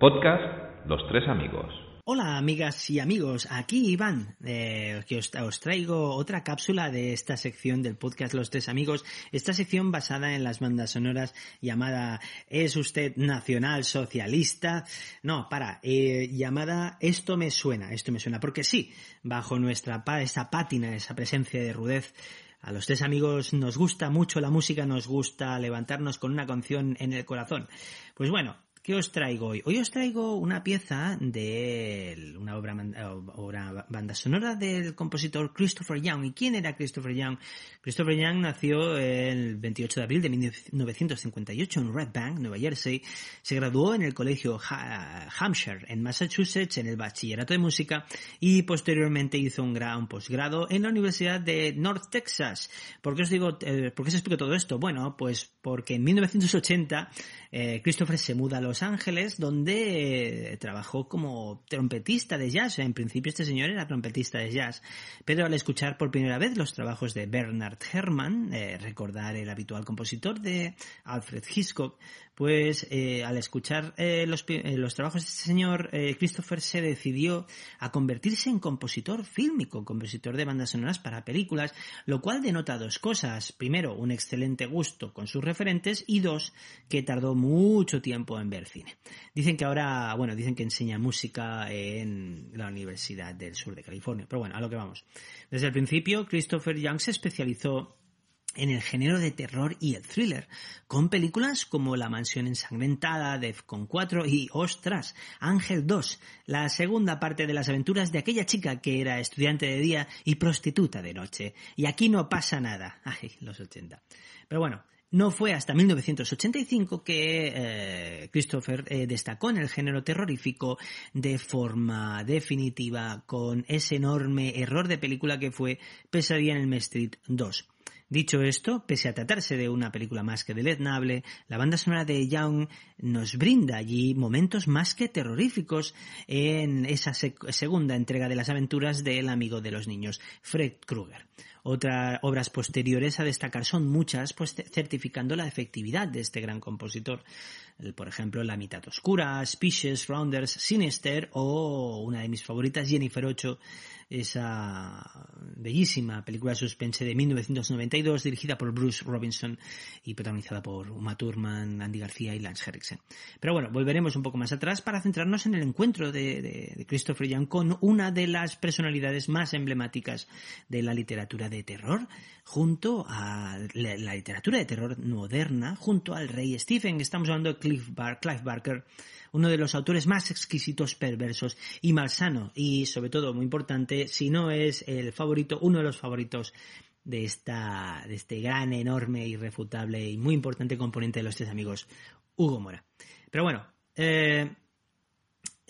Podcast Los Tres Amigos. Hola amigas y amigos, aquí Iván, eh, que os, traigo otra cápsula de esta sección del podcast Los Tres Amigos, esta sección basada en las bandas sonoras llamada ¿Es usted nacional socialista? No, para, eh, llamada Esto me suena, esto me suena, porque sí, bajo nuestra esa pátina, esa presencia de rudez, a los tres amigos nos gusta mucho la música, nos gusta levantarnos con una canción en el corazón. Pues bueno, ¿Qué os traigo hoy? Hoy os traigo una pieza de una obra, obra, banda sonora del compositor Christopher Young. ¿Y quién era Christopher Young? Christopher Young nació el 28 de abril de 1958 en Red Bank, Nueva Jersey. Se graduó en el colegio Hampshire, en Massachusetts, en el bachillerato de música y posteriormente hizo un gran posgrado en la Universidad de North Texas. ¿Por qué os digo, eh, por qué os explico todo esto? Bueno, pues porque en 1980 eh, Christopher se muda a los Ángeles, donde eh, trabajó como trompetista de jazz. En principio este señor era trompetista de jazz, pero al escuchar por primera vez los trabajos de Bernard Herrmann, eh, recordar el habitual compositor de Alfred Hitchcock, pues eh, al escuchar los, los, trabajos de este señor, Christopher se decidió a convertirse en compositor fílmico, compositor de bandas sonoras para películas, lo cual denota dos cosas. Primero, un excelente gusto con sus referentes y dos, que tardó mucho tiempo en ver cine. Dicen que ahora, bueno, dicen que enseña música en la Universidad del Sur de California. Pero bueno, a lo que vamos. Desde el principio, Christopher Young se especializó en el género de terror y el thriller, con películas como La mansión ensangrentada, Defcon 4 y Ostras, Ángel 2, la segunda parte de las aventuras de aquella chica que era estudiante de día y prostituta de noche. Y aquí no pasa nada. Ay, los 80. Pero bueno, no fue hasta 1985 que eh, Christopher eh, destacó en el género terrorífico de forma definitiva con ese enorme error de película que fue Pesadilla en el Street 2. Dicho esto, pese a tratarse de una película más que deleznable, la banda sonora de Young nos brinda allí momentos más que terroríficos en esa segunda entrega de las aventuras del amigo de los niños, Fred Krueger. Otras obras posteriores a destacar son muchas, pues certificando la efectividad de este gran compositor. Por ejemplo, La mitad oscura, Species, Rounders, Sinister o una de mis favoritas, Jennifer 8, esa bellísima película suspense de 1992 dirigida por Bruce Robinson y protagonizada por Uma Thurman, Andy García y Lance Henriksen. Pero bueno, volveremos un poco más atrás para centrarnos en el encuentro de, de, de Christopher Young con una de las personalidades más emblemáticas de la literatura de terror, junto a la, literatura de terror moderna, junto al rey Stephen. Estamos hablando de Bar Clive Barker, uno de los autores más exquisitos, perversos y malsano, y sobre todo, muy importante, si no es el favorito, uno de los favoritos de esta, de este gran, enorme, irrefutable y muy importante componente de los tres amigos, Hugo Mora. Pero bueno, eh,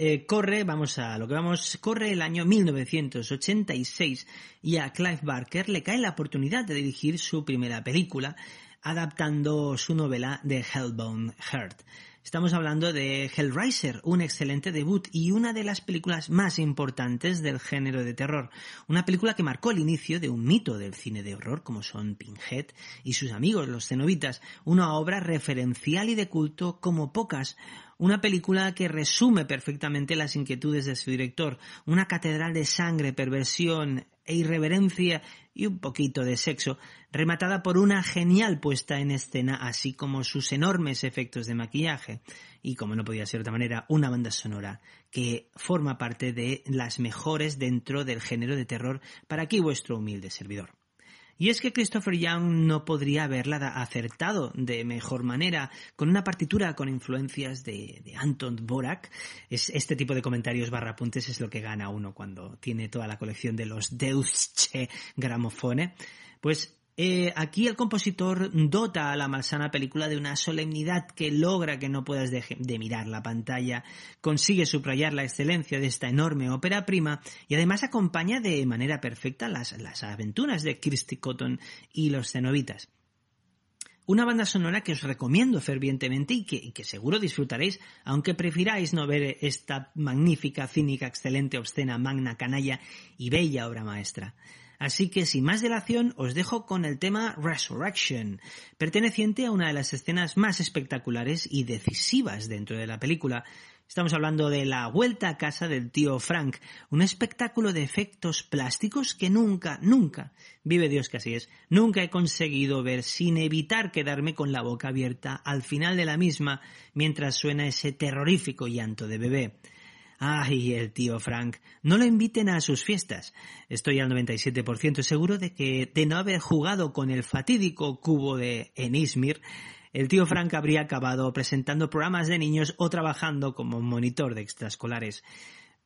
eh, corre, vamos a lo que vamos, corre el año 1986 y a Clive Barker le cae la oportunidad de dirigir su primera película, adaptando su novela de Hellbound Heart. Estamos hablando de Hellraiser, un excelente debut y una de las películas más importantes del género de terror. Una película que marcó el inicio de un mito del cine de horror como son Pinhead y sus amigos, los cenobitas. Una obra referencial y de culto como pocas. Una película que resume perfectamente las inquietudes de su director. Una catedral de sangre, perversión e irreverencia y un poquito de sexo, rematada por una genial puesta en escena, así como sus enormes efectos de maquillaje, y como no podía ser de otra manera, una banda sonora que forma parte de las mejores dentro del género de terror para aquí vuestro humilde servidor. Y es que Christopher Young no podría haberla acertado de mejor manera con una partitura con influencias de, de Anton Borak. Es, este tipo de comentarios barra apuntes es lo que gana uno cuando tiene toda la colección de los Deutsche Grammophone. Pues Eh, aquí el compositor dota a la malsana película de una solemnidad que logra que no puedas de, de mirar la pantalla, consigue subrayar la excelencia de esta enorme ópera prima y además acompaña de manera perfecta las, las aventuras de Kirsty Cotton y los cenobitas. Una banda sonora que os recomiendo fervientemente y que, y que, seguro disfrutaréis, aunque prefiráis no ver esta magnífica, cínica, excelente, obscena, magna, canalla y bella obra maestra. Así que sin más dilación os dejo con el tema Resurrection, perteneciente a una de las escenas más espectaculares y decisivas dentro de la película, Estamos hablando de La Vuelta a Casa del tío Frank, un espectáculo de efectos plásticos que nunca, nunca, vive Dios que así es, nunca he conseguido ver sin evitar quedarme con la boca abierta al final de la misma mientras suena ese terrorífico llanto de bebé. Ay, el tío Frank, no lo inviten a sus fiestas. Estoy al 97% seguro de que, de no haber jugado con el fatídico cubo de Enismir, el tío Frank habría acabado presentando programas de niños o trabajando como monitor de extraescolares.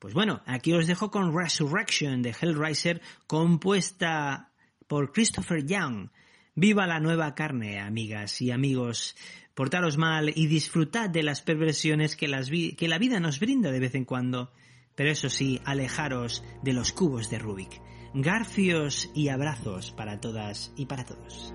Pues bueno, aquí os dejo con Resurrection de Hellraiser, compuesta por Christopher Young. Viva la nueva carne, amigas y amigos. Portaros mal y disfrutad de las perversiones que, que la vida nos brinda de vez en cuando. Pero eso sí, alejaros de los cubos de Rubik. Garfios y abrazos para todas y para todos.